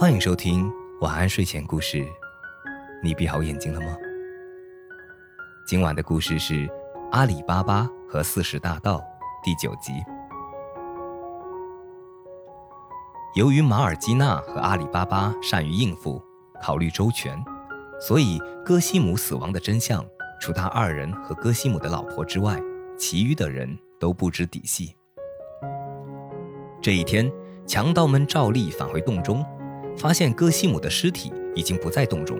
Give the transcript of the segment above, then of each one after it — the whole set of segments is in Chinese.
欢迎收听晚安睡前故事。你闭好眼睛了吗？今晚的故事是《阿里巴巴和四十大盗》第九集。由于马尔基纳和阿里巴巴善于应付，考虑周全，所以戈西姆死亡的真相，除他二人和戈西姆的老婆之外，其余的人都不知底细。这一天，强盗们照例返回洞中，发现戈西姆的尸体已经不在洞中，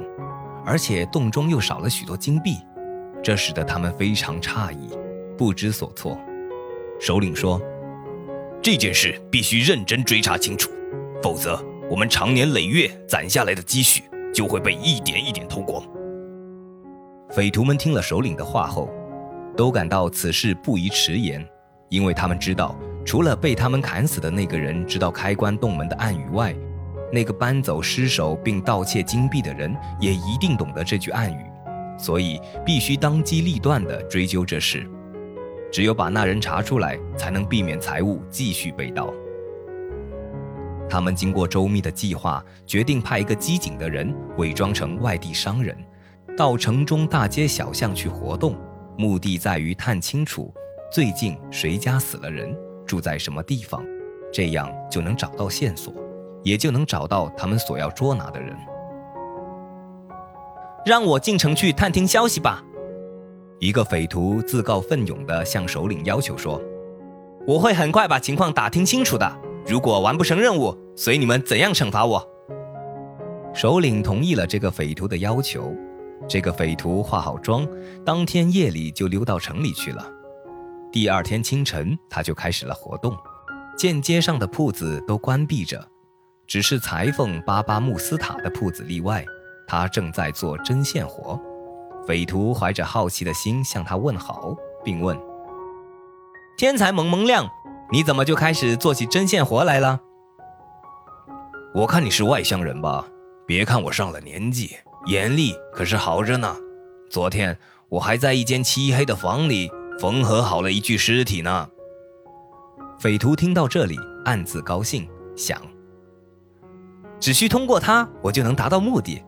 而且洞中又少了许多金币，这使得他们非常诧异，不知所措。首领说：“这件事必须认真追查清楚，否则我们长年累月攒下来的积蓄就会被一点一点偷光。”匪徒们听了首领的话后。都感到此事不宜迟延，因为他们知道，除了被他们砍死的那个人知道开关洞门的暗语外，那个搬走尸首并盗窃金币的人也一定懂得这句暗语，所以必须当机立断地追究这事。只有把那人查出来，才能避免财物继续被盗。他们经过周密的计划，决定派一个机警的人伪装成外地商人，到城中大街小巷去活动。目的在于探清楚最近谁家死了人，住在什么地方，这样就能找到线索，也就能找到他们所要捉拿的人。让我进城去探听消息吧。一个匪徒自告奋勇地向首领要求说：“我会很快把情况打听清楚的。如果完不成任务，随你们怎样惩罚我。”首领同意了这个匪徒的要求。这个匪徒化好妆，当天夜里就溜到城里去了。第二天清晨，他就开始了活动。见街上的铺子都关闭着，只是裁缝巴巴穆斯塔的铺子例外，他正在做针线活。匪徒怀着好奇的心向他问好，并问：“天才蒙蒙亮，你怎么就开始做起针线活来了？”我看你是外乡人吧？别看我上了年纪。眼力可是好着呢。昨天我还在一间漆黑的房里缝合好了一具尸体呢。匪徒听到这里，暗自高兴，想：只需通过他，我就能达到目的。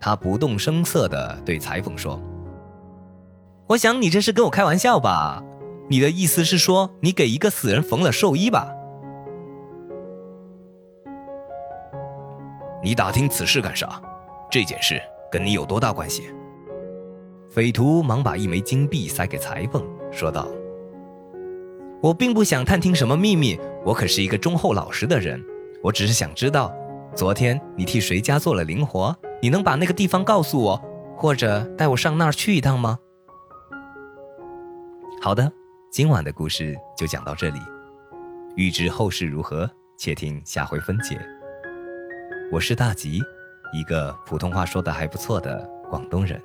他不动声色地对裁缝说：“我想你这是跟我开玩笑吧？你的意思是说，你给一个死人缝了寿衣吧？你打听此事干啥？”这件事跟你有多大关系？匪徒忙把一枚金币塞给裁缝，说道：“我并不想探听什么秘密，我可是一个忠厚老实的人。我只是想知道，昨天你替谁家做了零活？你能把那个地方告诉我，或者带我上那儿去一趟吗？”好的，今晚的故事就讲到这里。欲知后事如何，且听下回分解。我是大吉。一个普通话说的还不错的广东人，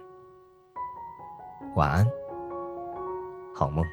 晚安，好梦。